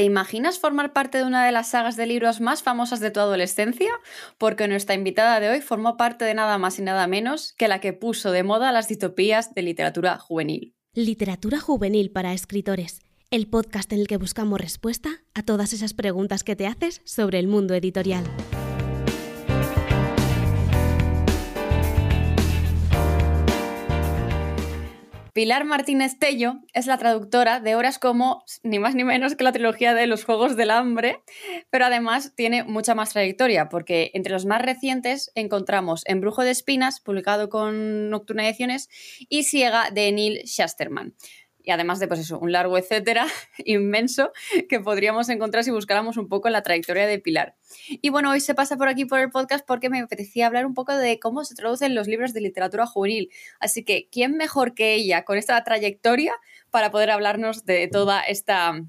¿Te imaginas formar parte de una de las sagas de libros más famosas de tu adolescencia? Porque nuestra invitada de hoy formó parte de nada más y nada menos que la que puso de moda las distopías de literatura juvenil. Literatura juvenil para escritores, el podcast en el que buscamos respuesta a todas esas preguntas que te haces sobre el mundo editorial. Pilar Martínez Tello es la traductora de obras como ni más ni menos que la trilogía de Los Juegos del Hambre, pero además tiene mucha más trayectoria, porque entre los más recientes encontramos Embrujo de Espinas, publicado con Nocturna Ediciones, y Ciega de Neil Schasterman y además de pues eso, un largo etcétera inmenso que podríamos encontrar si buscáramos un poco la trayectoria de Pilar. Y bueno, hoy se pasa por aquí por el podcast porque me apetecía hablar un poco de cómo se traducen los libros de literatura juvenil. Así que, ¿quién mejor que ella con esta trayectoria para poder hablarnos de toda esta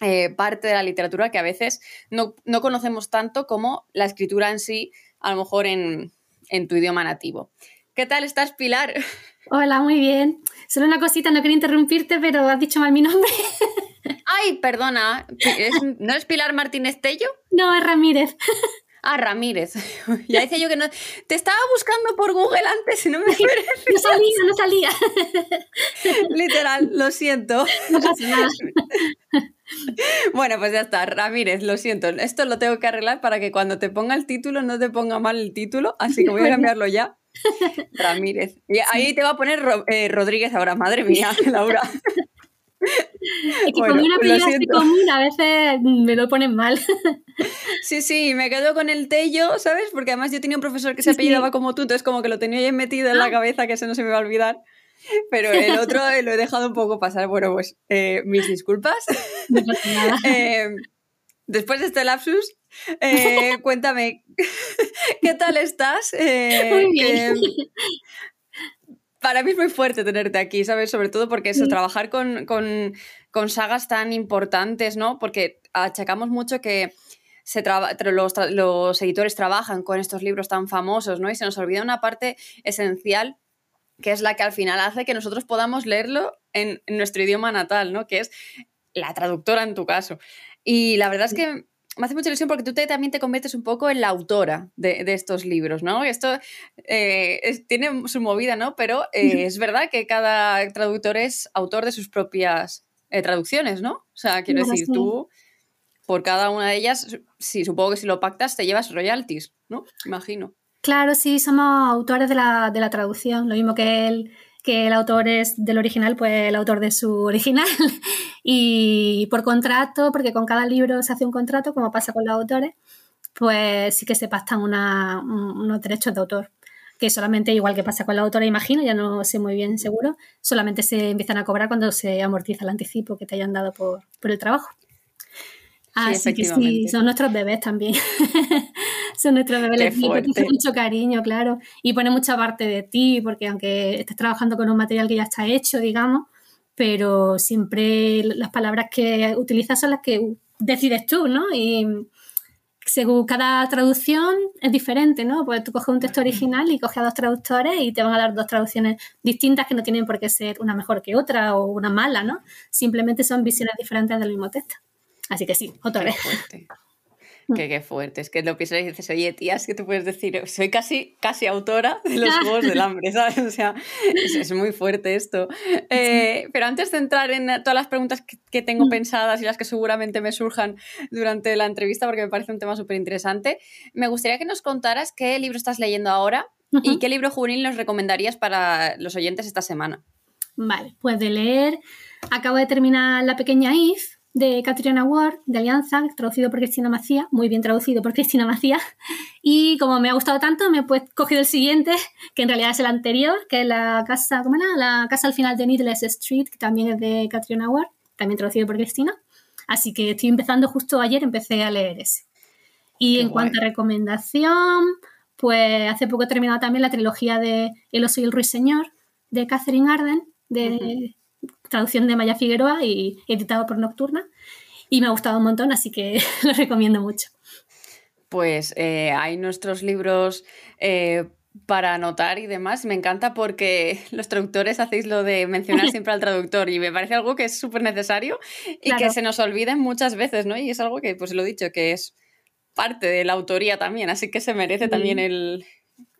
eh, parte de la literatura que a veces no, conocemos tanto como la escritura en sí, a lo mejor en, en tu idioma nativo? ¿Qué tal estás, Pilar? Hola, muy bien. Solo una cosita, no quería interrumpirte, pero has dicho mal mi nombre. Ay, perdona. ¿No es Pilar Martínez Tello? No, es Ramírez. Ah, Ramírez. Ya decía yo que no. Te estaba buscando por Google antes y no me No salía, no salía. Literal, lo siento. No pasa nada. Bueno, pues ya está, Ramírez, lo siento. Esto lo tengo que arreglar para que cuando te ponga el título no te ponga mal el título, así que voy a cambiarlo ya. Ramírez. Y ahí te va a poner eh, Rodríguez ahora, madre mía, Laura. Es que con una apellido así común a veces me lo ponen mal. Sí, sí, me quedo con el Tello, ¿sabes? Porque además yo tenía un profesor que se apellidaba como tú, entonces como que lo tenía ahí metido en la ah. cabeza que eso no se me va a olvidar. Pero el otro lo he dejado un poco pasar. Bueno, pues eh, mis disculpas. Eh, después de este lapsus, eh, cuéntame, ¿qué tal estás? Eh, muy bien. para mí es muy fuerte tenerte aquí, ¿sabes? Sobre todo porque eso, trabajar con, con, sagas tan importantes, ¿no? Porque achacamos mucho que se los, los, editores trabajan con estos libros tan famosos, ¿no? Y se nos olvida una parte esencial que es la que al final hace que nosotros podamos leerlo en, en nuestro idioma natal, ¿no? Que es la traductora en tu caso. Y la verdad es que me hace mucha ilusión porque tú también te conviertes un poco en la autora de, estos libros, ¿no? Esto eh, tiene su movida, ¿no? Pero eh, es verdad que cada traductor es autor de sus propias eh, traducciones, ¿no? O sea, quiero decir, tú, por cada una de ellas, sí, supongo que si lo pactas te llevas royalties, ¿no? Imagino. Claro, sí, somos autores de la, de la traducción, lo mismo que él que el autor es del original, pues el autor de su original. y por contrato, porque con cada libro se hace un contrato, como pasa con los autores, pues sí que se pactan unos derechos de autor que solamente, igual que pasa con la autora, imagino, ya no sé muy bien seguro, solamente se empiezan a cobrar cuando se amortiza el anticipo que te hayan dado por, por el trabajo. Así que sí, son nuestros bebés también. son nuestros bebés, les mucho cariño, claro. Y pone mucha parte de ti, porque aunque estés trabajando con un material que ya está hecho, digamos, pero siempre las palabras que utilizas son las que decides tú, ¿no? Y según cada traducción es diferente, ¿no? Pues tú coges un texto original y coges a dos traductores y te van a dar dos traducciones distintas que no tienen por qué ser una mejor que otra o una mala, ¿no? Simplemente son visiones diferentes del mismo texto. Así que sí, otra vez. Fuerte. Qué, fuerte. Es que lo piensas y dices, oye, tías, que tú puedes decir, soy casi, casi autora de los Juegos del Hambre, ¿sabes? O sea, es, muy fuerte esto. Eh, pero antes de entrar en todas las preguntas que, tengo mm. pensadas y las que seguramente me surjan durante la entrevista, porque me parece un tema súper interesante, me gustaría que nos contaras qué libro estás leyendo ahora y qué libro juvenil nos recomendarías para los oyentes esta semana. Vale, pues de leer, acabo de terminar La Pequeña If de Catriona Ward, de Alianza, traducido por Cristina Macía, muy bien traducido por Cristina Macía. Y como me ha gustado tanto, me he pues, cogido el siguiente, que en realidad es el anterior, que es la casa, ¿cómo era? La casa al final de Needless Street, que también es de Catriona Ward, también traducido por Cristina. Así que estoy empezando justo ayer, empecé a leer ese. Y en cuanto a recomendación, pues hace poco he terminado también la trilogía de El oso y el ruiseñor, de Catherine Arden, de, traducción de Maya Figueroa y editado por Nocturna. Y me ha gustado un montón, así que lo recomiendo mucho. Pues eh, hay nuestros libros eh, para anotar y demás. Me encanta porque los traductores hacéis lo de mencionar siempre al traductor y me parece algo que es súper necesario y que se nos olviden muchas veces, ¿no? Y es algo que, pues lo he dicho, que es parte de la autoría también, así que se merece también el,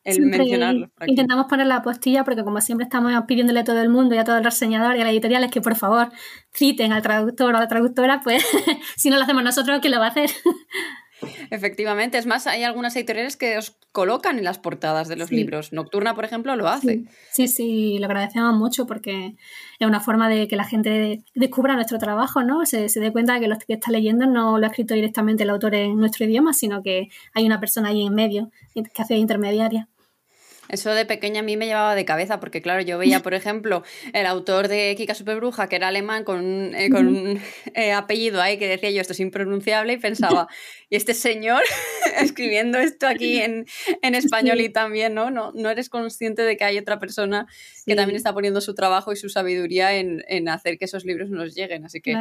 el mencionarlo. Intentamos poner la postilla porque como siempre estamos pidiéndole a todo el mundo y a todo el reseñador y a las editoriales que por favor citen al traductor o a la traductora, pues si no lo hacemos nosotros, ¿quién lo va a hacer? Efectivamente, es más, hay algunas editoriales que os colocan en las portadas de los libros. Nocturna, por ejemplo, lo hace. Sí. sí, lo agradecemos mucho porque es una forma de que la gente descubra nuestro trabajo, ¿no? Se, se dé cuenta de que lo que está leyendo no lo ha escrito directamente el autor en nuestro idioma, sino que hay una persona ahí en medio que hace intermediaria. Eso de pequeña a mí me llevaba de cabeza, porque claro, yo veía, por ejemplo, el autor de Kika Superbruja, que era alemán, con, eh, con un eh, apellido ahí que decía yo, esto es impronunciable, y pensaba, ¿y este señor escribiendo esto aquí en, español y también, ¿no? ¿no? No eres consciente de que hay otra persona que también está poniendo su trabajo y su sabiduría en, hacer que esos libros nos lleguen, así que...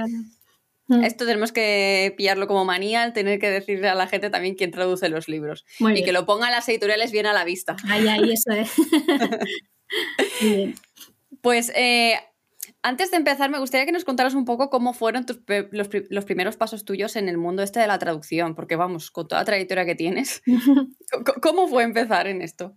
Mm. Esto tenemos que pillarlo como manía, al tener que decirle a la gente también quién traduce los libros. y que lo pongan las editoriales bien a la vista. Ahí, ahí, eso es. Pues eh, antes de empezar, me gustaría que nos contaras un poco cómo fueron los, los, primeros pasos tuyos en el mundo este de la traducción, porque vamos, con toda la trayectoria que tienes, ¿cómo fue empezar en esto?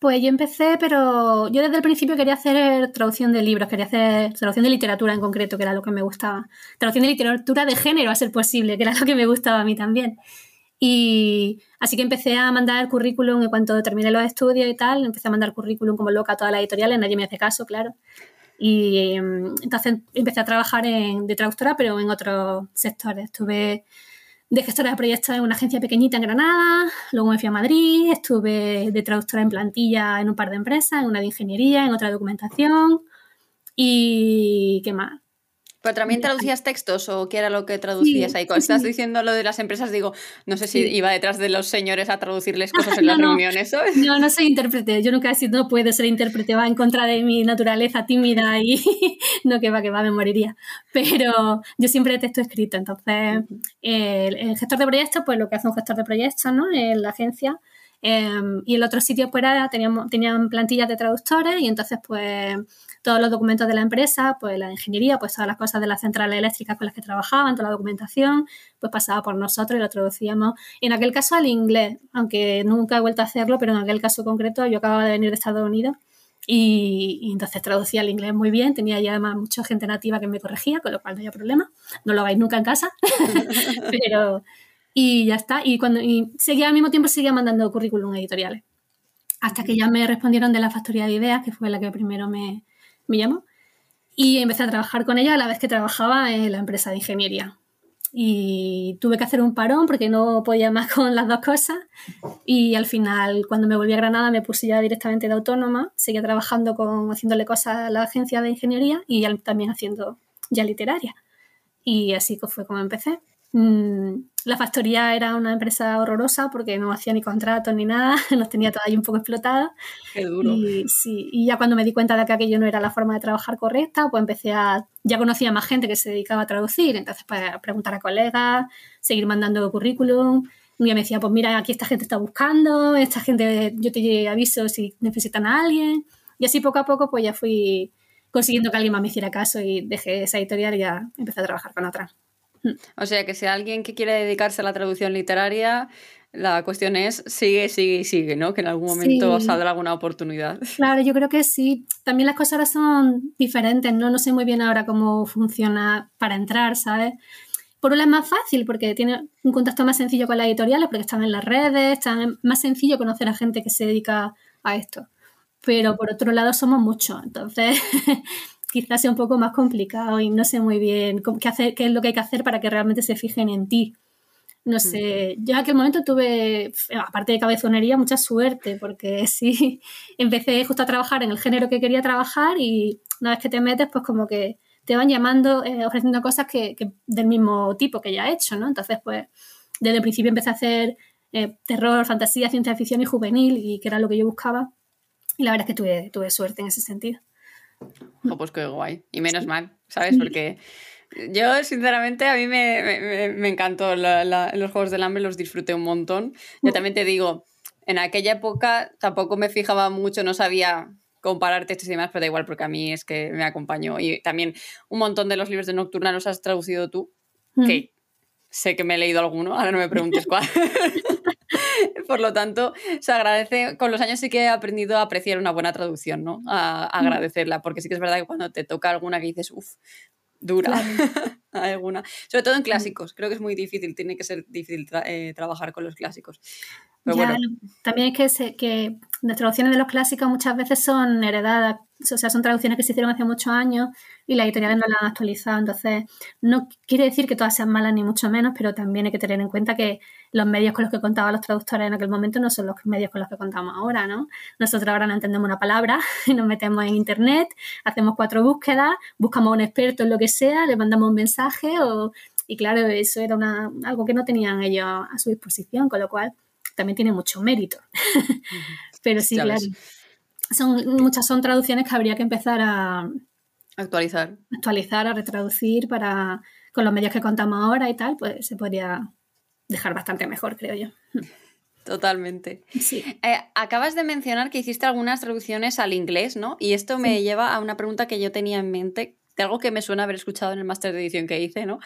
Pues yo empecé, pero yo desde el principio quería hacer traducción de libros, quería hacer traducción de literatura en concreto, que era lo que me gustaba. Traducción de literatura de género, a ser posible, que era lo que me gustaba a mí también. Y así que empecé a mandar currículum en cuanto terminé los estudios y tal, empecé a mandar currículum como loca a todas las editoriales, nadie me hace caso, claro. Y em, entonces empecé a trabajar de traductora, pero en otros sectores. Estuve de gestora de proyectos en una agencia pequeñita en Granada, luego me fui a Madrid, estuve de traductora en plantilla en un par de empresas, en una de ingeniería, en otra de documentación y ¿qué más? ¿Pero también traducías textos o qué era lo que traducías ahí? Cuando estás diciendo lo de las empresas, digo, no sé si iba detrás de los señores a traducirles cosas en las reuniones, ¿sabes? No, no soy intérprete. Yo nunca he sido, no puedo ser intérprete, va en contra de mi naturaleza tímida y no que va, que va, me moriría. Pero yo siempre texto escrito. Entonces, el, gestor de proyectos, pues lo que hace un gestor de proyectos, ¿no? En la agencia. Em, y el otro sitio pues teníamos, tenían plantillas de traductores y entonces pues todos los documentos de la empresa, pues la ingeniería, pues todas las cosas de las centrales eléctricas con las que trabajaban, toda la documentación, pues pasaba por nosotros y lo traducíamos. En aquel caso al inglés, aunque nunca he vuelto a hacerlo, pero en aquel caso concreto yo acababa de venir de Estados Unidos y, entonces traducía al inglés muy bien, tenía ya además mucha gente nativa que me corregía, con lo cual no había problema. No lo hagáis nunca en casa, pero... Y ya está. Y cuando seguía al mismo tiempo seguía mandando currículum editoriales. Hasta que ya me respondieron de la factoría de ideas, que fue la que primero me, me llamó, y empecé a trabajar con ella a la vez que trabajaba en la empresa de ingeniería. Y tuve que hacer un parón porque no podía más con las dos cosas. Y al final, cuando me volví a Granada, me puse ya directamente de autónoma. Seguía trabajando con, haciéndole cosas a la agencia de ingeniería y también haciendo ya literaria. Y así fue como empecé. Mm, la factoría era una empresa horrorosa porque no hacía ni contratos ni nada, nos tenía todo ahí un poco explotado. Qué duro. Y, sí, y ya cuando me di cuenta de que aquello no era la forma de trabajar correcta, pues empecé a. Ya conocía más gente que se dedicaba a traducir, entonces, pues preguntar a colegas, seguir mandando currículum. Un día me decía, pues mira, aquí esta gente está buscando, esta gente, yo te aviso si necesitan a alguien. Y así poco a poco, pues ya fui consiguiendo que alguien más me hiciera caso y dejé esa editorial y ya empecé a trabajar con otra. O sea que si alguien que quiere dedicarse a la traducción literaria, la cuestión es sigue, sigue y sigue, ¿no? Que en algún momento saldrá alguna oportunidad. Claro, yo creo que sí. También las cosas ahora son diferentes, ¿no? No sé muy bien ahora cómo funciona para entrar, ¿sabes? Por un lado es más fácil porque tiene un contacto más sencillo con las editoriales, porque están en las redes, están más sencillo conocer a gente que se dedica a esto. Pero por otro lado somos muchos, entonces quizás sea un poco más complicado y no sé muy bien qué, hacer, qué es lo que hay que hacer para que realmente se fijen en ti. No sé, yo en aquel momento tuve, aparte de cabezonería, mucha suerte, porque sí, empecé justo a trabajar en el género que quería trabajar y una vez que te metes, pues como que te van llamando, eh, ofreciendo cosas que, del mismo tipo que ya he hecho, ¿no? Entonces, pues, desde el principio empecé a hacer eh, terror, fantasía, ciencia ficción y juvenil, y que era lo que yo buscaba. Y la verdad es que tuve, tuve suerte en ese sentido. Oh, pues qué guay. Y menos mal, ¿sabes? Porque yo, sinceramente, a mí me, me, encantó los Juegos del Hambre, los disfruté un montón. Yo también te digo, en aquella época tampoco me fijaba mucho, no sabía comparar textos y demás, pero da igual porque a mí es que me acompañó. Y también un montón de los libros de Nocturna los has traducido tú, que sé que me he leído alguno, ahora no me preguntes cuál. Por lo tanto, se agradece, con los años sí que he aprendido a apreciar una buena traducción, ¿no? A, agradecerla, porque sí que es verdad que cuando te toca alguna que dices, uff, dura alguna. Sobre todo en clásicos, creo que es muy difícil, tiene que ser difícil eh, trabajar con los clásicos. También es que, que las traducciones de los clásicos muchas veces son heredadas, o sea, son traducciones que se hicieron hace muchos años y las editoriales no las han actualizado. Entonces, no quiere decir que todas sean malas ni mucho menos, pero también hay que tener en cuenta que los medios con los que contaban los traductores en aquel momento no son los medios con los que contamos ahora, ¿no? Nosotros ahora no entendemos una palabra, nos metemos en internet, hacemos cuatro búsquedas, buscamos a un experto en lo que sea, le mandamos un mensaje y claro, eso era una, algo que no tenían ellos a su disposición, con lo cual también tiene mucho mérito. Pero sí, claro. Son, muchas son traducciones que habría que empezar a actualizar. Actualizar, a retraducir para con los medios que contamos ahora y tal, pues se podría dejar bastante mejor, creo yo. Totalmente. Sí. Eh, acabas de mencionar que hiciste algunas traducciones al inglés, ¿no? Y esto me lleva a una pregunta que yo tenía en mente, algo que me suena haber escuchado en el máster de edición que hice, ¿no?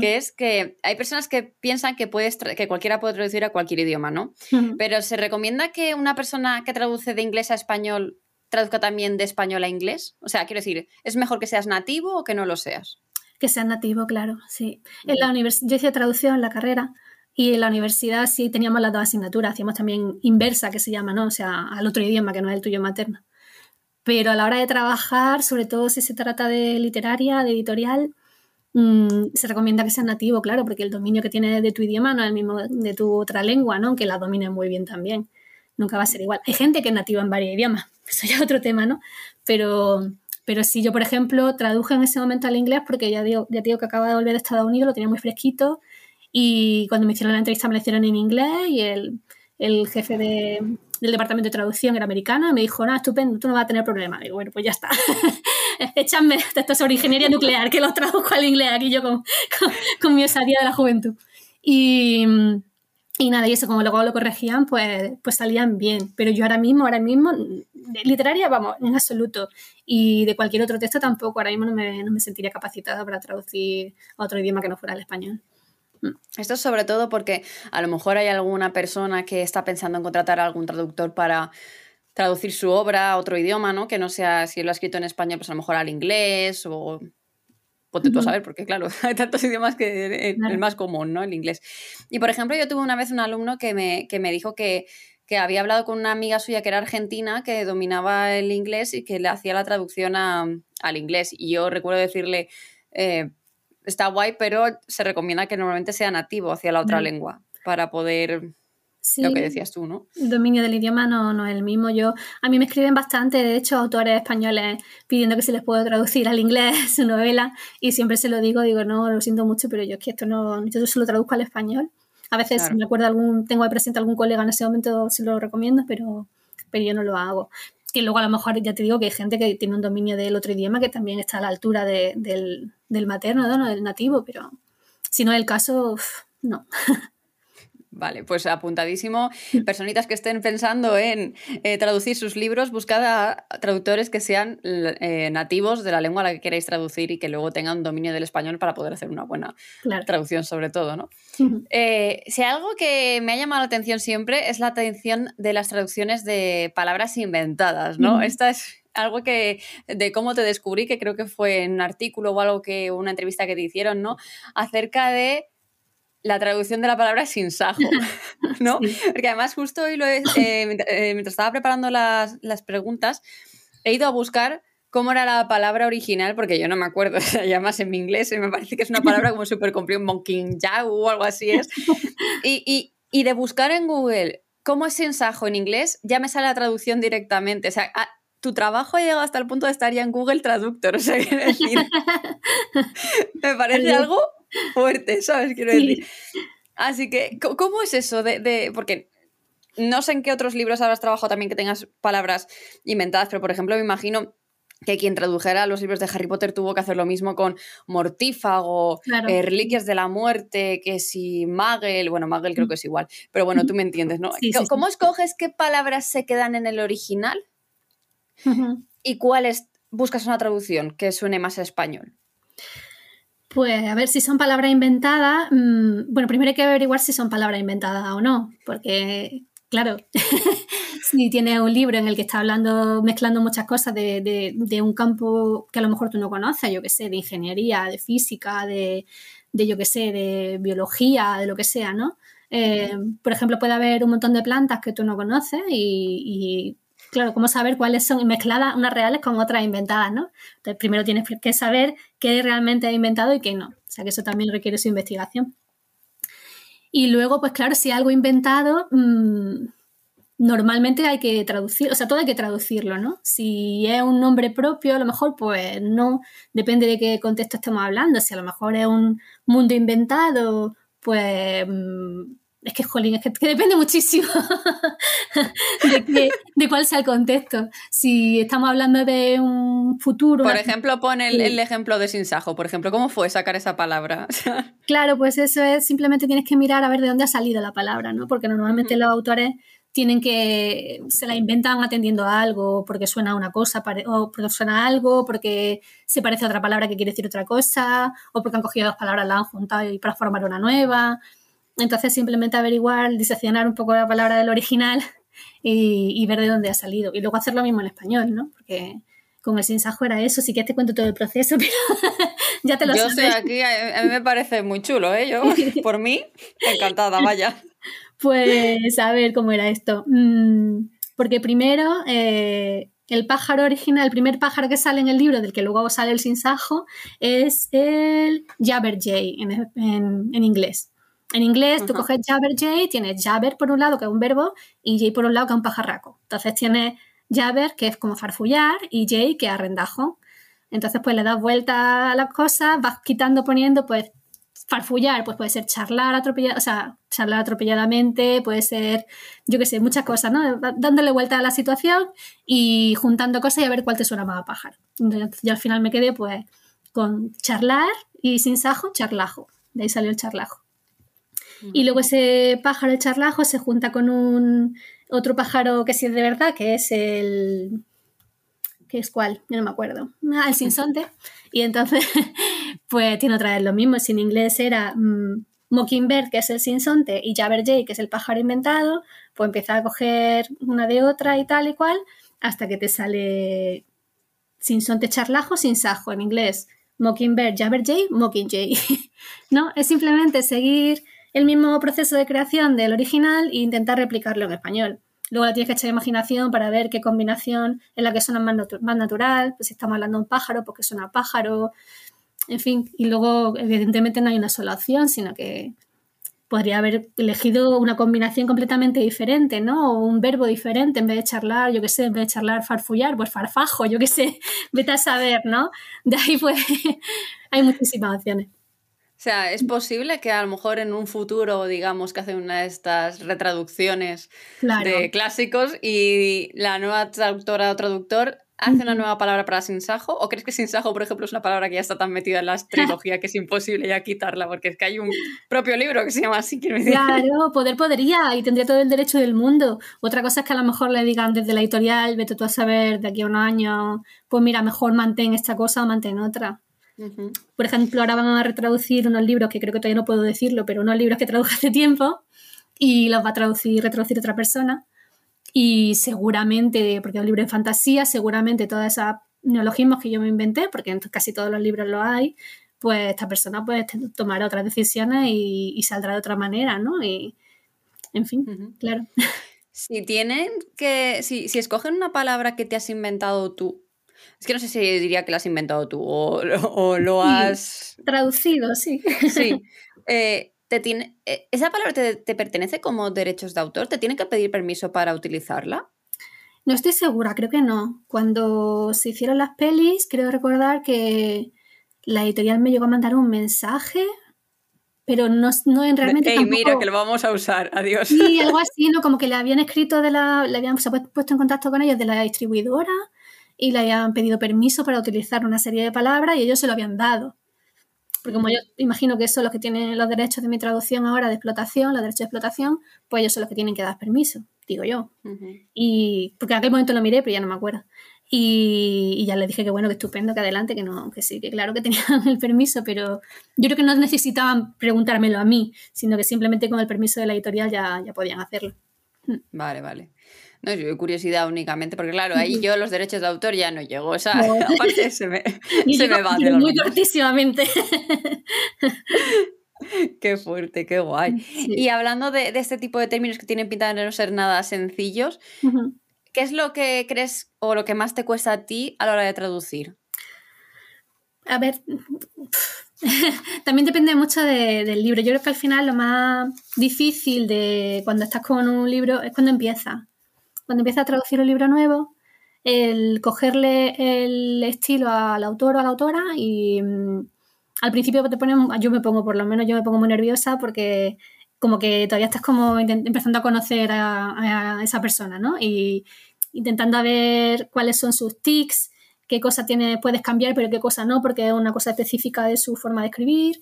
Que es que hay personas que piensan que, puedes que cualquiera puede traducir a cualquier idioma, ¿no? Pero se recomienda que una persona que traduce de inglés a español traduzca también de español a inglés. O sea, quiero decir, ¿es mejor que seas nativo o que no lo seas? Que seas nativo, claro, sí. En la yo hice traducción en la carrera y en la universidad sí teníamos las dos asignaturas, hacíamos también inversa, que se llama, ¿no? O sea, al otro idioma que no es el tuyo materno. Pero a la hora de trabajar, sobre todo si se trata de literaria, de editorial, mm, se recomienda que sea nativo, claro, porque el dominio que tienes de tu idioma no es el mismo de tu otra lengua, ¿no? Aunque la domines muy bien también. Nunca va a ser igual. Hay gente que es nativa en varios idiomas, eso ya es otro tema, ¿no? Pero, pero si yo, por ejemplo, traduje en ese momento al inglés, porque ya digo, ya digo que acaba de volver de Estados Unidos, lo tenía muy fresquito, y cuando me hicieron la entrevista me la hicieron en inglés, y el, el jefe de, del departamento de traducción era americano y me dijo, no, estupendo, tú no vas a tener problema. Digo, bueno, pues ya está. Échame textos sobre ingeniería nuclear, que los traduzco al inglés aquí yo con, con, mi osadía de la juventud. Y, y nada, y eso como luego lo corregían, pues, pues salían bien. Pero yo ahora mismo, ahora mismo, literaria, vamos, en absoluto. Y de cualquier otro texto tampoco, ahora mismo no me, no me sentiría capacitada para traducir a otro idioma que no fuera el español. Esto es sobre todo porque a lo mejor hay alguna persona que está pensando en contratar a algún traductor para traducir su obra a otro idioma, ¿no? Que no sea, si lo ha escrito en español, pues a lo mejor al inglés o... Ponte tú a saber, porque claro, hay tantos idiomas que el, más común, ¿no? El inglés. Y por ejemplo, yo tuve una vez un alumno que me, que me dijo que, que había hablado con una amiga suya que era argentina, que dominaba el inglés y que le hacía la traducción al inglés. Y yo recuerdo decirle, eh, está guay, pero se recomienda que normalmente sea nativo hacia la otra lengua para poder lo que decías tú, ¿no? El dominio del idioma no, no, es el mismo. Yo, a mí me escriben bastante, de hecho, autores españoles pidiendo que se les pueda traducir al inglés su novela y siempre se lo digo, digo, no, lo siento mucho, pero yo es que esto no, yo solo traduzco al español. A veces si me acuerdo algún, tengo presente algún colega en ese momento, se lo recomiendo, pero, pero yo no lo hago que luego a lo mejor ya te digo que hay gente que tiene un dominio del otro idioma que también está a la altura del, materno, ¿no? del nativo, pero si no es el caso, no. Vale, pues apuntadísimo. Personitas que estén pensando en eh, traducir sus libros, buscad a traductores que sean eh, nativos de la lengua a la que queráis traducir y que luego tengan dominio del español para poder hacer una buena traducción, sobre todo, ¿no? Eh, si algo que me ha llamado la atención siempre es la atención de las traducciones de palabras inventadas, ¿no? Esta es algo que de cómo te descubrí, que creo que fue en un artículo o algo que una entrevista que te hicieron, ¿no? Acerca de la traducción de la palabra sin sajo, ¿no? Porque además justo hoy, lo he, eh, eh, mientras estaba preparando las, preguntas, he ido a buscar cómo era la palabra original, porque yo no me acuerdo, se llama en mi inglés y me parece que es una palabra como súper complicada, monkey o algo así es. Y, y, de buscar en Google cómo es sajo en inglés, ya me sale la traducción directamente. O sea, tu trabajo ha llegado hasta el punto de estar ya en Google Traductor. O sea, decir, me parece algo fuerte, ¿sabes? Quiero decir. Así que, ¿cómo es eso de, Porque no sé en qué otros libros habrás trabajado también que tengas palabras inventadas, pero por ejemplo, me imagino que quien tradujera los libros de Harry Potter tuvo que hacer lo mismo con Mortífago, eh, Reliquias de la Muerte, que si Magel, bueno, Magel creo que es igual, pero bueno, tú me entiendes, ¿no? ¿Cómo escoges qué palabras se quedan en el original y cuáles buscas una traducción que suene más a español? Pues a ver si son palabras inventadas. Mm, bueno, primero hay que averiguar si son palabras inventadas o no, porque, claro, si tienes un libro en el que está hablando, mezclando muchas cosas de, un campo que a lo mejor tú no conoces, yo qué sé, de ingeniería, de física, de, yo qué sé, de biología, de lo que sea, ¿no? Eh, por ejemplo, puede haber un montón de plantas que tú no conoces y, claro, ¿cómo saber cuáles son mezcladas unas reales con otras inventadas, ¿no? Entonces, primero tienes que saber qué realmente ha inventado y qué no. O sea, que eso también requiere su investigación. Y luego, pues claro, si algo inventado, mm, normalmente hay que traducir, o sea, todo hay que traducirlo, ¿no? Si es un nombre propio, a lo mejor, pues no, depende de qué contexto estemos hablando. Si a lo mejor es un mundo inventado, pues mm, es que, jolín, es que, depende muchísimo de, cuál sea el contexto. Si estamos hablando de un futuro... Por ejemplo, pon el, el, ejemplo de Sinsajo, por ejemplo, ¿cómo fue sacar esa palabra? claro, pues eso es, simplemente tienes que mirar a ver de dónde ha salido la palabra, ¿no? Porque normalmente los autores tienen que, se la inventan atendiendo a algo, porque suena una cosa, o porque suena algo, porque se parece a otra palabra que quiere decir otra cosa, o porque han cogido dos palabras, la han juntado y para formar una nueva. Entonces simplemente averiguar, diseccionar un poco la palabra del original y, ver de dónde ha salido. Y luego hacer lo mismo en español, ¿no? Porque con el sinsajo era eso, sí que te cuento todo el proceso, pero ya te lo Yo sé, aquí, a mí me parece muy chulo, ¿eh? Yo, por mí, encantada, vaya. Pues a ver cómo era esto. Mm, porque primero, eh, el pájaro original, el primer pájaro que sale en el libro, del que luego sale el sinsajo, es el Jabberjay en, en, inglés. En inglés, tú coges Jabberjay, tienes Jabber por un lado, que es un verbo, y Jay por un lado, que es un pajarraco. Entonces tienes Jabber, que es como farfullar, y Jay, que es arrendajo. Entonces, pues le das vuelta a las cosas, vas quitando, poniendo, pues farfullar, pues puede ser charlar atropellado, o sea, charlar atropelladamente, puede ser, yo qué sé, muchas cosas, ¿no? Dándole vuelta a la situación y juntando cosas y a ver cuál te suena más a pájaro. Entonces, yo al final me quedé pues con charlar y sin sajo, charlajo. De ahí salió el charlajo. Y luego ese pájaro, el charlajo, se junta con un otro pájaro que sí es de verdad, que es el ¿Qué es cuál? Yo no me acuerdo. Ah, el sinsonte. Y entonces, pues tiene otra vez lo mismo. Si en inglés era mm, Mockingbird, que es el sinsonte, y Jabberjay, que es el pájaro inventado, pues empieza a coger una de otra y tal y cual, hasta que te sale sinsonte charlajo, sinsajo en inglés. Mockingbird, Jabberjay, Mockingjay. ¿No? Es simplemente seguir el mismo proceso de creación del original e intentar replicarlo en español. Luego la tienes que echar imaginación para ver qué combinación es la que suena más, más natural. Pues si estamos hablando de un pájaro, porque suena pájaro. En fin, y luego evidentemente no hay una sola opción, sino que podría haber elegido una combinación completamente diferente, ¿no? O un verbo diferente en vez de charlar, yo qué sé, en vez de charlar farfullar, pues farfajo, yo qué sé, vete a saber, ¿no? De ahí pues hay muchísimas opciones. O sea, es posible que a lo mejor en un futuro, digamos, que hacen una de estas retraducciones de clásicos y la nueva traductora o traductor hace una nueva palabra para sinsajo? ¿O crees que sinsajo, por ejemplo, es una palabra que ya está tan metida en la trilogía que es imposible ya quitarla? Porque es que hay un propio libro que se llama así. Claro, poder podría y tendría todo el derecho del mundo. Otra cosa es que a lo mejor le digan desde la editorial, vete tú a saber de aquí a unos años, pues mira, mejor mantén esta cosa o mantén otra. Por ejemplo, ahora van a retraducir unos libros que creo que todavía no puedo decirlo, pero unos libros que traduje hace tiempo y los va a traducir, retraducir otra persona. Y seguramente, porque es un libro de fantasía, seguramente todos esos neologismos que yo me inventé, porque en casi todos los libros lo hay, pues esta persona puede tomar otras decisiones y, saldrá de otra manera, ¿no? Y, en fin, claro. Si tienen que, si, si escogen una palabra que te has inventado tú es que no sé si diría que lo has inventado tú o, lo has... traducido, sí. Sí. Eh, te tiene, eh, ¿Esa palabra te, pertenece como derechos de autor? ¿Te tiene que pedir permiso para utilizarla? No estoy segura, creo que no. Cuando se hicieron las pelis, creo recordar que la editorial me llegó a mandar un mensaje, pero no, no en realmente. Ey, mira, que lo vamos a usar, adiós. Sí, algo así, ¿no? Como que le habían escrito de la. Le habían puesto en contacto con ellos de la distribuidora y le habían pedido permiso para utilizar una serie de palabras y ellos se lo habían dado. Porque como yo imagino que son los que tienen los derechos de mi traducción ahora de explotación, los derechos de explotación, pues ellos son los que tienen que dar permiso, digo yo. Y porque en aquel momento lo miré, pero ya no me acuerdo. Y, ya le dije que bueno, que estupendo, que adelante, que no, que sí, que claro que tenían el permiso, pero yo creo que no necesitaban preguntármelo a mí, sino que simplemente con el permiso de la editorial ya, ya podían hacerlo. Vale, vale. No, yo curiosidad únicamente, porque claro, ahí yo los derechos de autor ya no llego, o sea, aparte se me, se me va de Muy cortísimamente. Qué fuerte, qué guay. Y hablando de, este tipo de términos que tienen pinta de no ser nada sencillos, ¿qué es lo que crees o lo que más te cuesta a ti a la hora de traducir? A ver, también depende mucho del libro. Yo creo que al final lo más difícil de cuando estás con un libro es cuando empieza cuando empieza a traducir un libro nuevo, el cogerle el estilo al autor o a la autora y mm, al principio te ponen, yo me pongo, por lo menos yo me pongo muy nerviosa porque como que todavía estás como empezando a conocer a, esa persona, ¿no? Y intentando ver cuáles son sus tics, qué cosa tiene, puedes cambiar, pero qué cosa no, porque es una cosa específica de su forma de escribir.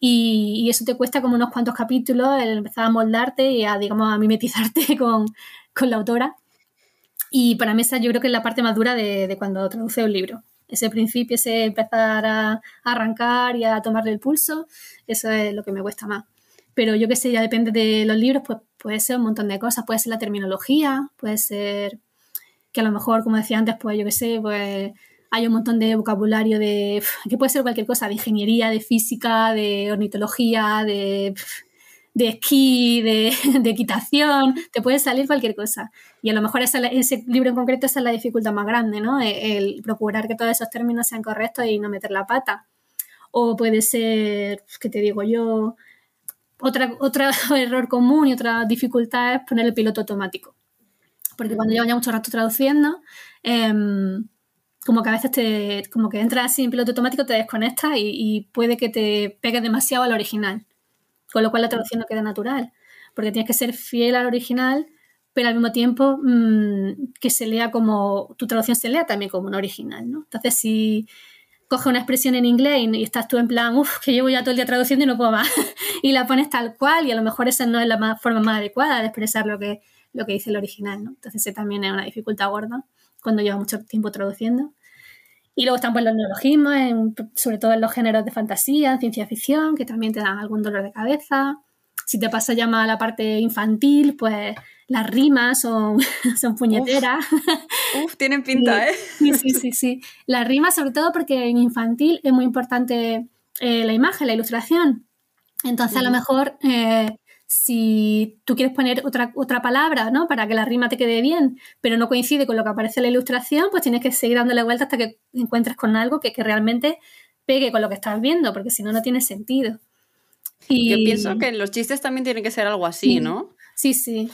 Y, eso te cuesta como unos cuantos capítulos el empezar a moldarte y a, digamos, a mimetizarte con, con la autora. Y para mí esa yo creo que es la parte más dura de, cuando traduce un libro. Ese principio, ese empezar a, arrancar y a tomarle el pulso, eso es lo que me cuesta más. Pero yo que sé, ya depende de los libros, pues puede ser un montón de cosas. Puede ser la terminología, puede ser que a lo mejor, como decía antes, pues yo que sé, pues hay un montón de vocabulario de que puede ser cualquier cosa, de ingeniería, de física, de ornitología, de de esquí, de, equitación, te puede salir cualquier cosa. Y a lo mejor ese, ese libro en concreto esa es la dificultad más grande, ¿no? E, el, procurar que todos esos términos sean correctos y no meter la pata. O puede ser, ¿qué te digo yo? Otra, otro error común y otra dificultad es poner el piloto automático. Porque cuando llevas ya mucho rato traduciendo, em, como que a veces te, como que entras así en piloto automático, te desconectas y, y puede que te pegues demasiado al original con lo cual la traducción no queda natural, porque tienes que ser fiel al original, pero al mismo tiempo mm, que se lea como, tu traducción se lea también como un original, ¿no? Entonces, si coges una expresión en inglés y estás tú en plan, uff, que llevo ya todo el día traduciendo y no puedo más, y la pones tal cual, y a lo mejor esa no es la forma más adecuada de expresar lo que, lo que dice el original, ¿no? Entonces, ese también es una dificultad gorda cuando lleva mucho tiempo traduciendo. Y luego están pues, los neologismos, sobre todo en los géneros de fantasía, en ciencia ficción, que también te dan algún dolor de cabeza. Si te pasa ya más a la parte infantil, pues las rimas son, son puñeteras. Uf, tienen pinta, ¿eh? Sí, sí, sí, sí. Las rimas, sobre todo porque en infantil es muy importante eh, la imagen, la ilustración. Entonces, a lo mejor eh, si tú quieres poner otra, otra palabra, ¿no? Para que la rima te quede bien, pero no coincide con lo que aparece en la ilustración, pues tienes que seguir dándole vuelta hasta que encuentres con algo que, realmente pegue con lo que estás viendo, porque si no, no tiene sentido. Y... Yo pienso que los chistes también tienen que ser algo así, ¿no? Sí, sí.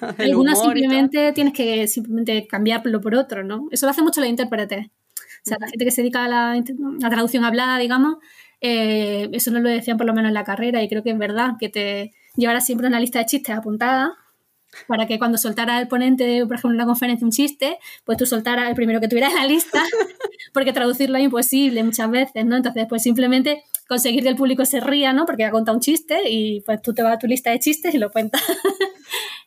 Algunos simplemente tienes que simplemente cambiarlo por otro, ¿no? Eso lo hace mucho los intérpretes. O sea, la gente que se dedica a la, traducción hablada, digamos, eh, eso no lo decían por lo menos en la carrera y creo que es verdad, que te, llevara siempre una lista de chistes apuntada para que cuando soltara el ponente, por ejemplo, en una conferencia un chiste, pues tú soltaras el primero que tuviera en la lista, porque traducirlo es imposible muchas veces, ¿no? Entonces, pues simplemente conseguir que el público se ría, ¿no? Porque ha contado un chiste y pues tú te vas a tu lista de chistes y lo cuentas.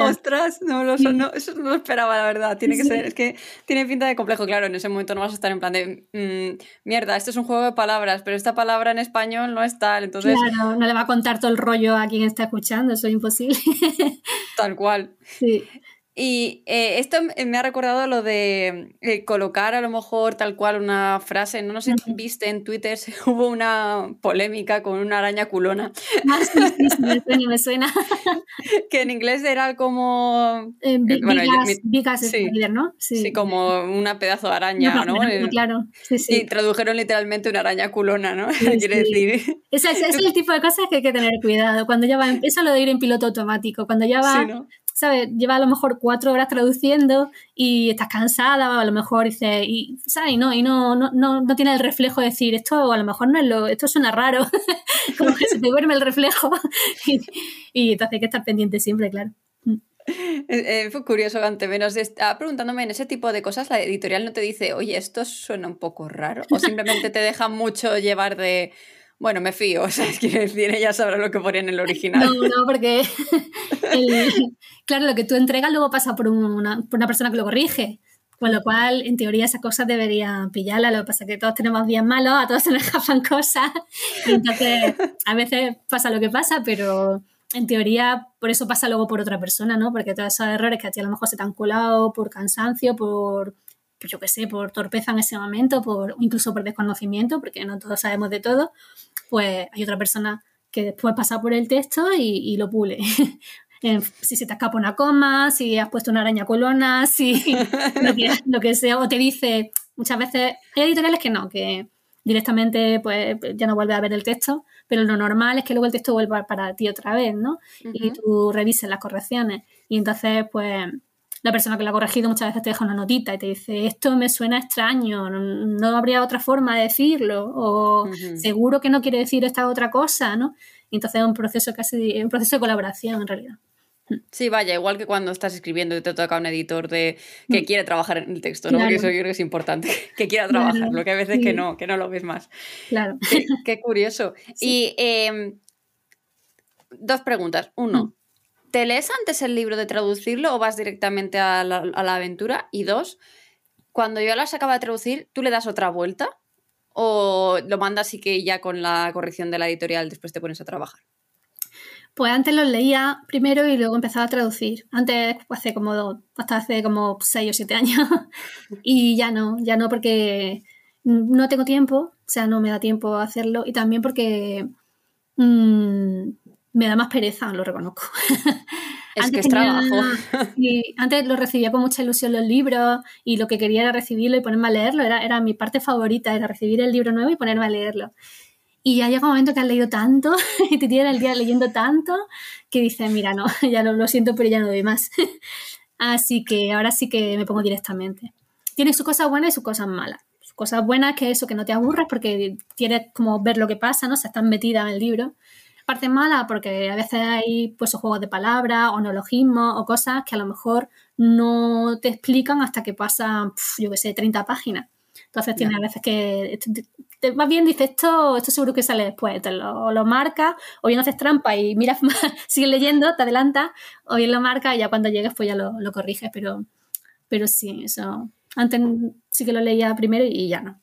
Ostras, no, lo, no, eso no lo esperaba, la verdad. Tiene que ser, es que tiene pinta de complejo. Claro, en ese momento no vas a estar en plan de mm, mierda, esto es un juego de palabras, pero esta palabra en español no es tal. Entonces. Claro, no le va a contar todo el rollo a quien está escuchando, eso es imposible. Tal cual. Sí. Y eh, esto me ha recordado lo de eh, colocar a lo mejor tal cual una frase. No, sé si viste en Twitter, hubo una polémica con una araña culona. Ah, sí, sí, sí, me suena, me suena. que en inglés era como... Eh, bueno, sí, ¿no? Sí. como una pedazo de araña, ¿no? claro, sí, sí. Y tradujeron literalmente una araña culona, ¿no? Quiere decir... Es el tipo de cosas que hay que tener cuidado. Cuando ya va, eso lo de ir en piloto automático. Cuando ya va... ¿sabes? Lleva a lo mejor cuatro horas traduciendo y estás cansada, o a lo mejor dices, y, ¿sabes? Y no, y no, no, no, tiene el reflejo de decir, esto a lo mejor no es lo, esto suena raro, como que se te duerme el reflejo. y, y entonces hay que estar pendiente siempre, claro. Eh, fue curioso, ante menos. Estaba preguntándome en ese tipo de cosas, la editorial no te dice, oye, esto suena un poco raro. O simplemente te deja mucho llevar de. Bueno, me fío, o sea, quiere decir, ella sabrá lo que ponía en el original. No, no, porque. claro, lo que tú entregas luego pasa por una, por una persona que lo corrige. Con lo cual, en teoría, esas cosas deberían pillarla. Lo que pasa es que todos tenemos días malos, a todos se nos escapan cosas. Y entonces, a veces pasa lo que pasa, pero en teoría, por eso pasa luego por otra persona, ¿no? Porque todos esos errores que a ti a lo mejor se te han colado por cansancio, por, pues yo qué sé, por torpeza en ese momento, por incluso por desconocimiento, porque no todos sabemos de todo, pues hay otra persona que después pasa por el texto y, y lo pule. si se te escapa una coma, si has puesto una araña colona, si lo que, sea, o te dice, muchas veces, hay editoriales que no, que directamente pues ya no vuelve a ver el texto, pero lo normal es que luego el texto vuelva para ti otra vez, ¿no? Y tú revises las correcciones. Y entonces, pues, la persona que lo ha corregido muchas veces te deja una notita y te dice, esto me suena extraño, no, habría otra forma de decirlo, o seguro que no quiere decir esta otra cosa, ¿no? Y entonces es un proceso casi, un proceso de colaboración en realidad. Sí, vaya, igual que cuando estás escribiendo y te toca un editor de que mm. quiere trabajar en el texto, ¿no? Porque eso yo creo que es importante, que quiera trabajar, lo que a veces que no, que no lo ves más. Claro. Qué, curioso. Y em, dos preguntas. Uno, mm. ¿Te lees antes el libro de traducirlo o vas directamente a la, aventura? Y dos, cuando yo las acaba de traducir, ¿tú le das otra vuelta? ¿O lo mandas y que ya con la corrección de la editorial después te pones a trabajar? Pues antes los leía primero y luego empezaba a traducir. Antes, hace como hasta hace como 6 o 7 años. y ya no, ya no porque no tengo tiempo, o sea, no me da tiempo a hacerlo. Y también porque mm, me da más pereza, lo reconozco. Es que es trabajo. Y antes lo recibía con mucha ilusión los libros y lo que quería era recibirlo y ponerme a leerlo. Era, era mi parte favorita, era recibir el libro nuevo y ponerme a leerlo. Y ya llega un momento que has leído tanto y te tiene el día leyendo tanto que dices, mira, no, ya lo, lo siento, pero ya no doy más. Así que ahora sí que me pongo directamente. Tiene sus cosas buenas y sus cosas malas. Cosas buenas que eso, que no te aburres porque tienes como ver lo que pasa, ¿no? O sea, estás metida en el libro. Parte mala porque a veces hay pues juegos de palabras o neologismos o cosas que a lo mejor no te explican hasta que pasan, yo qué sé, 30 páginas. Entonces tiene a veces que más bien dices esto, esto seguro que sale después, te lo, lo marcas, o bien haces trampa y miras más, sigues leyendo, te adelantas, o bien lo marcas y ya cuando llegues pues ya lo, lo corriges, pero, pero sí, eso. Antes sí que lo leía primero y ya no.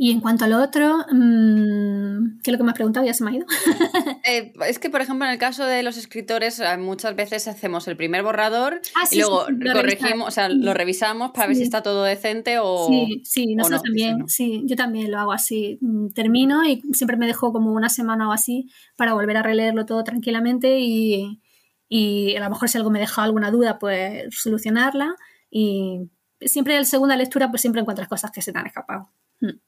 Y en cuanto al otro, mmm, ¿qué es lo que me has preguntado? Ya se me ha ido. Eh, es que, por ejemplo, en el caso de los escritores, eh, muchas veces hacemos el primer borrador ah, y luego corregimos, o sea, lo revisamos para ver si está todo decente o. Sí, sí, nosotros también. Sí, yo también lo hago así. Mm, termino y siempre me dejo como una semana o así para volver a releerlo todo tranquilamente y, y a lo mejor si algo me deja alguna duda, pues solucionarla. Y siempre en la segunda lectura, pues siempre encuentras cosas que se te han escapado. Mm.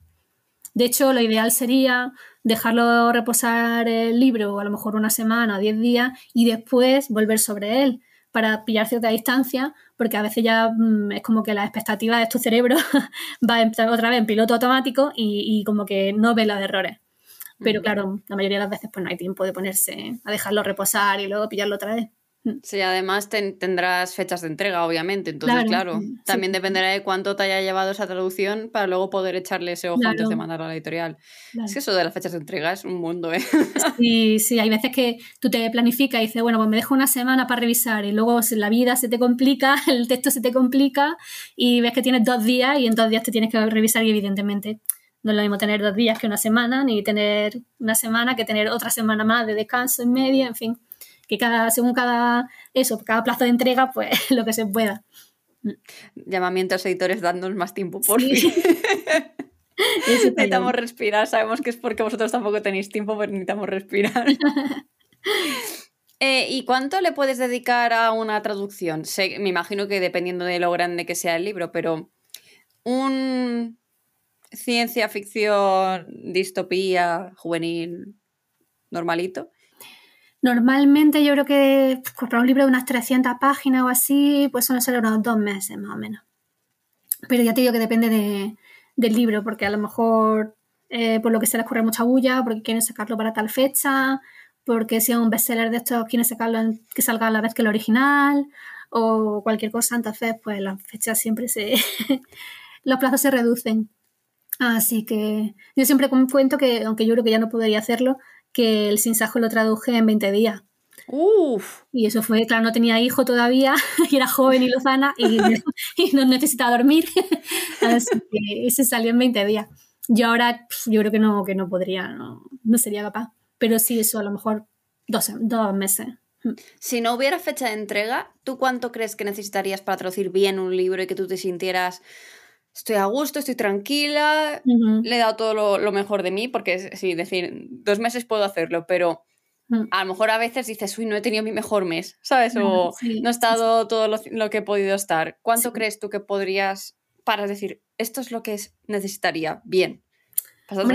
De hecho, lo ideal sería dejarlo reposar el libro a lo mejor una semana o diez días y después volver sobre él para pillar cierta distancia, porque a veces ya mm, es como que la expectativa de tu cerebro va otra vez en piloto automático y, como que no ve los errores. Pero claro, la mayoría de las veces pues no hay tiempo de ponerse a dejarlo reposar y luego pillarlo otra vez. Mm. Sí, además tendrás fechas de entrega, obviamente. Entonces, claro, mm, también dependerá de cuánto te haya llevado esa traducción para luego poder echarle ese ojo antes de mandarlo a la editorial. Es que eso de las fechas de entrega es un mundo, ¿eh? Sí, sí, hay veces que tú te planificas y dices, bueno, pues me dejo una semana para revisar y luego la vida se te complica, el texto se te complica y ves que tienes dos días y en dos días te tienes que revisar y evidentemente no es lo mismo tener dos días que una semana, ni tener una semana que tener otra semana más de descanso en medio, en fin que cada, según cada, eso, cada plazo de entrega, pues lo que se pueda. Llamamiento a los editores dándonos más tiempo, por fin. necesitamos respirar, sabemos que es porque vosotros tampoco tenéis tiempo, pero necesitamos respirar. Eh, ¿Y cuánto le puedes dedicar a una traducción? me imagino que dependiendo de lo grande que sea el libro, pero un ciencia ficción, distopía, juvenil, normalito, Normalmente yo creo que comprar un libro de unas 300 páginas o así, pues suele ser unos dos meses más o menos. Pero ya te digo que depende del libro, porque a lo mejor eh, por lo que se les ocurre mucha bulla, porque quieren sacarlo para tal fecha, porque sea un bestseller de estos, quieren sacarlo que salga a la vez que el original o cualquier cosa, entonces pues las fechas siempre se... los plazos se reducen. Así que yo siempre cuento que, aunque yo creo que ya no podría hacerlo, que el sinsajo lo traduje en 20 días. Uf. Y eso fue, claro, no tenía hijo todavía, y era joven y lozana y, no necesitaba dormir. Así que ese salió en 20 días. Yo ahora, yo creo que no, que no podría, no, no sería capaz. Pero sí, eso a lo mejor dos, dos meses. Si no hubiera fecha de entrega, ¿tú cuánto crees que necesitarías para traducir bien un libro y que tú te sintieras, estoy a gusto, estoy tranquila, le he dado todo lo, mejor de mí? Porque sí, decir, dos meses puedo hacerlo, pero a lo mejor a veces dices, uy, no he tenido mi mejor mes, ¿sabes? O no he estado todo lo, que he podido estar. ¿Cuánto crees tú que podrías, para decir, esto es lo que necesitaría bien?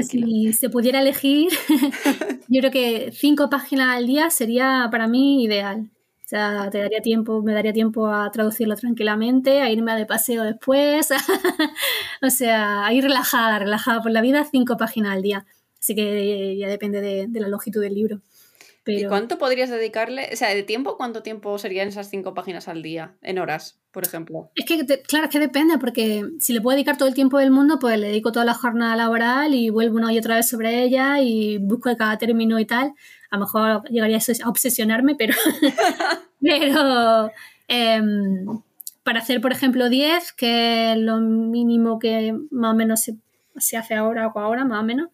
si se pudiera elegir, yo creo que cinco páginas al día sería para mí ideal. O sea, te daría tiempo, me daría tiempo a traducirlo tranquilamente, a irme de paseo después. o sea, a ir relajada, relajada por la vida, cinco páginas al día. Así que ya depende de la longitud del libro. ¿Y cuánto podrías dedicarle? O sea, de tiempo, ¿cuánto tiempo serían esas cinco páginas al día? En horas, por ejemplo. Es que, claro, es que depende, porque si le puedo dedicar todo el tiempo del mundo, pues le dedico toda la jornada laboral y vuelvo una y otra vez sobre ella y busco de cada término y tal. A lo mejor llegaría a obsesionarme, pero. pero. Em, para hacer, por ejemplo, 10, que es lo mínimo que más o menos se, se hace ahora o ahora, más o menos,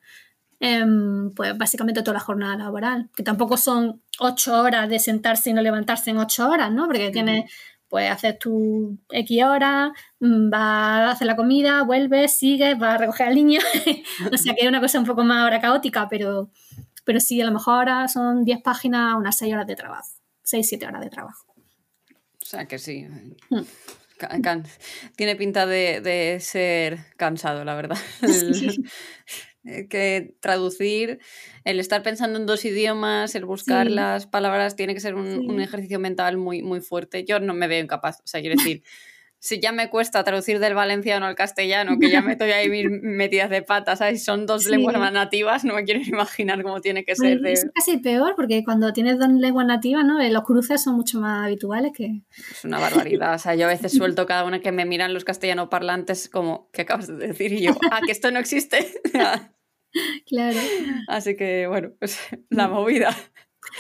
Em, pues básicamente toda la jornada laboral, que tampoco son ocho horas de sentarse y no levantarse en ocho horas, ¿no? Porque tienes, pues haces tu X horas, mm, vas a hacer la comida, vuelves, sigues, vas a recoger al niño, o sea que es una cosa un poco más ahora caótica, pero, pero sí, a lo mejor ahora son 10 páginas, unas 6 horas de trabajo, 6, 7 horas de trabajo. O sea que sí. Hmm. Tiene pinta de, ser cansado, la verdad. Eh, que traducir, el estar pensando en dos idiomas, el buscar las palabras, tiene que ser un, ejercicio mental muy, muy fuerte. Yo no me veo incapaz. O sea, quiero decir, si ya me cuesta traducir del valenciano al castellano, que ya me estoy ahí metidas de patas, ¿sabes? Son dos lenguas más nativas, no me quiero imaginar cómo tiene que ser. Es casi peor, porque cuando tienes dos lenguas nativas, ¿no? Eh, los cruces son mucho más habituales que... Es una barbaridad, o sea, yo a veces suelto cada una que me miran los castellano parlantes como, ¿qué acabas de decir? Y yo, ah, que esto no existe. claro. Así que, bueno, pues la movida.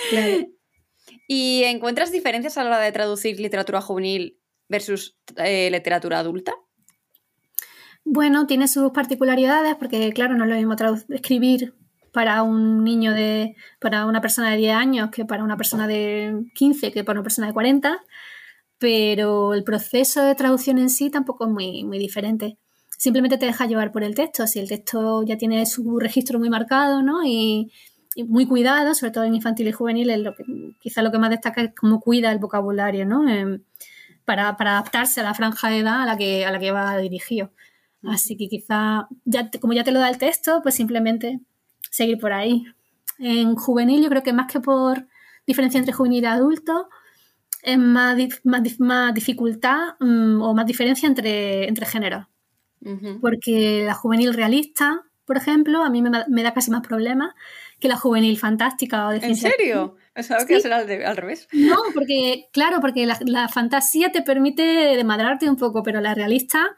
Claro. ¿Y encuentras diferencias a la hora de traducir literatura juvenil versus eh, literatura adulta? Bueno, tiene sus particularidades porque, claro, no es lo mismo escribir para un niño de, para una persona de 10 años que para una persona de 15, que para una persona de 40, pero el proceso de traducción en sí tampoco es muy, muy diferente. Simplemente te deja llevar por el texto, si el texto ya tiene su registro muy marcado, ¿no? Y, muy cuidado, sobre todo en infantil y juvenil, lo que, quizá lo que más destaca es cómo cuida el vocabulario, ¿no? Em, para, adaptarse a la franja de edad a la que, a la que va dirigido. Así que quizá, ya como ya te lo da el texto, pues simplemente seguir por ahí. En juvenil yo creo que más que por diferencia entre juvenil y adulto, es más, más, dificultad mm, o más diferencia entre, entre géneros. Porque la juvenil realista, por ejemplo, a mí me, da casi más problemas que la juvenil fantástica o de ¿En serio? Pensaba que era al, revés. No, porque, claro, porque la, la fantasía te permite demadrarte un poco, pero la realista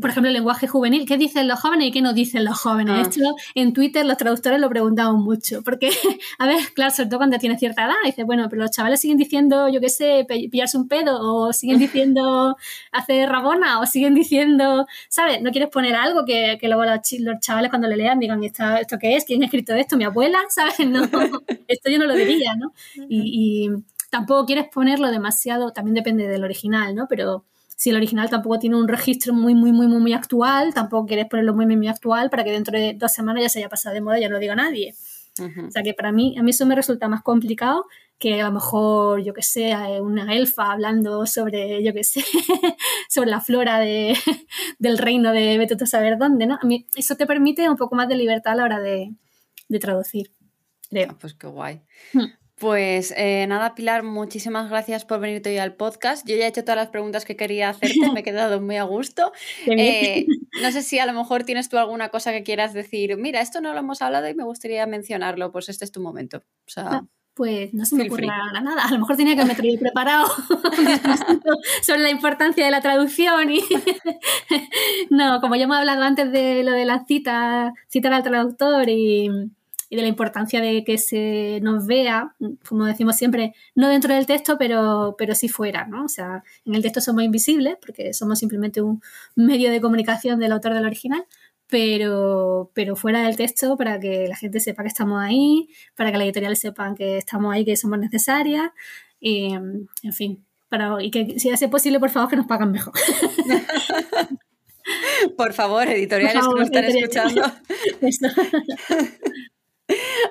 por ejemplo, el lenguaje juvenil, ¿qué dicen los jóvenes y qué no dicen los jóvenes? Ah. Esto en Twitter los traductores lo preguntamos mucho, porque, a ver, claro, sobre todo cuando tiene cierta edad, dice, bueno, pero los chavales siguen diciendo, yo qué sé, pillarse un pedo, o siguen diciendo hacer rabona, o siguen diciendo, ¿sabes? No quieres poner algo que, que luego los, chavales cuando le lean digan, ¿esto, ¿esto qué es? ¿Quién ha escrito esto? ¿Mi abuela? ¿Sabes? No, esto yo no lo diría, ¿no? Y, y tampoco quieres ponerlo demasiado, también depende del original, ¿no? Pero si el original tampoco tiene un registro muy, muy, muy, muy, muy actual, tampoco quieres ponerlo muy, muy, muy actual para que dentro de dos semanas ya se haya pasado de moda y ya no lo diga nadie. O sea que para mí, a mí eso me resulta más complicado que a lo mejor, yo que sé, una elfa hablando sobre, yo que sé, sobre la flora de, del reino de vete a saber dónde, ¿no? A mí eso te permite un poco más de libertad a la hora de, traducir, Ah, pues qué guay. Hmm. Pues eh, nada, Pilar, muchísimas gracias por venirte hoy al podcast. Yo ya he hecho todas las preguntas que quería hacerte, me he quedado muy a gusto. Eh, no sé si a lo mejor tienes tú alguna cosa que quieras decir. Mira, esto no lo hemos hablado y me gustaría mencionarlo, pues este es tu momento. O sea... pues no se me ocurre nada. A lo mejor tenía que me traer preparado sobre la importancia de la traducción y no, como ya hemos hablado antes de lo de la cita, citar al traductor y, y de la importancia de que se nos vea, como decimos siempre, no dentro del texto, pero, pero sí fuera, ¿no? O sea, en el texto somos invisibles porque somos simplemente un medio de comunicación del autor del original, pero, pero fuera del texto para que la gente sepa que estamos ahí, para que las editoriales sepan que estamos ahí, que somos necesarias, y, en fin, para, y que si hace posible, por favor, que nos pagan mejor. Por favor, editoriales que nos están escuchando.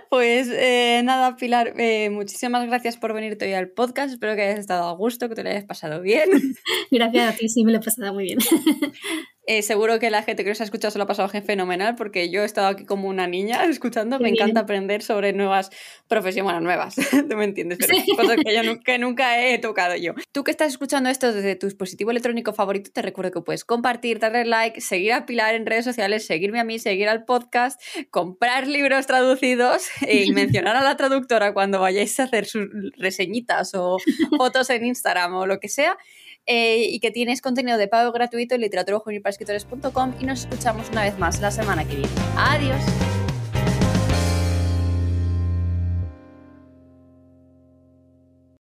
Pues eh, nada, Pilar, eh, muchísimas gracias por venirte hoy al podcast. Espero que hayas estado a gusto, que te lo hayas pasado bien. Gracias a ti, sí, me lo he pasado muy bien. Eh, seguro que la gente que nos ha escuchado se lo ha pasado fenomenal porque yo he estado aquí como una niña escuchando. me encanta aprender sobre nuevas profesiones, bueno, nuevas, tú me entiendes, pero cosas que yo nunca, nunca he tocado yo. Tú que estás escuchando esto desde tu dispositivo electrónico favorito, te recuerdo que puedes compartir, darle like, seguir a Pilar en redes sociales, seguirme a mí, seguir al podcast, comprar libros traducidos y mencionar a la traductora cuando vayáis a hacer sus reseñitas o fotos en Instagram o lo que sea. Eh, y que tienes contenido de pago gratuito en escritores.com y nos escuchamos una vez más la semana que viene. Adiós.